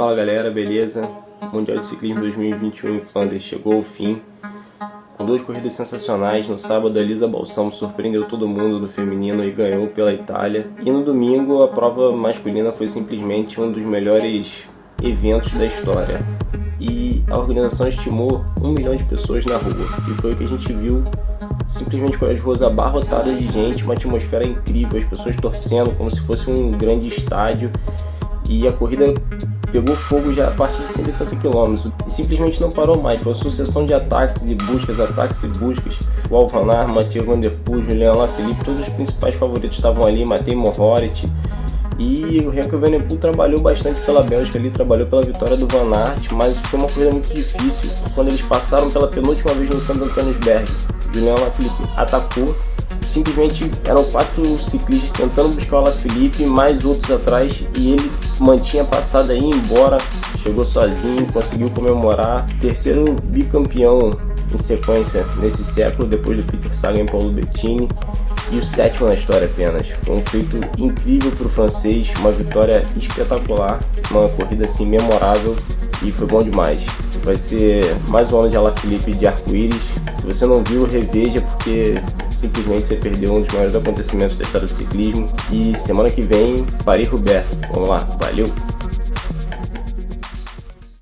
Fala galera, beleza? Mundial de Ciclismo 2021 em Flandres chegou ao fim. Com duas corridas sensacionais, no sábado a Elisa Balsamo surpreendeu todo mundo no feminino e ganhou pela Itália. E no domingo a prova masculina foi simplesmente um dos melhores eventos da história. E a organização estimou um milhão de pessoas na rua. E foi o que a gente viu simplesmente com as ruas abarrotadas de gente, uma atmosfera incrível, as pessoas torcendo como se fosse um grande estádio. E a corrida pegou fogo já a partir de 180 km e simplesmente não parou mais. Foi uma sucessão de ataques e buscas, ataques e buscas. O Alvanar, Mathieu Van Der Poel, Julian Lafilippe, todos os principais favoritos estavam ali, Matei Mohoric. E o Renko Venepool trabalhou bastante pela Bélgica ali, trabalhou pela vitória do Van Aert, mas foi uma corrida muito difícil. Quando eles passaram pela penúltima vez no Santo Berg, Julian Lafilippe atacou simplesmente eram quatro ciclistas tentando buscar o Felipe, mais outros atrás, e ele mantinha passada aí embora, chegou sozinho, conseguiu comemorar, terceiro bicampeão em sequência nesse século, depois do Peter Sagan e Paulo Bettini, e o sétimo na história apenas. Foi um feito incrível para o francês, uma vitória espetacular, uma corrida assim memorável e foi bom demais. Vai ser mais um ano de Alaphilippe de arco-íris. Se você não viu, reveja porque simplesmente você perdeu um dos maiores acontecimentos da história do ciclismo. E semana que vem, Paris-Roubaix. Vamos lá, valeu!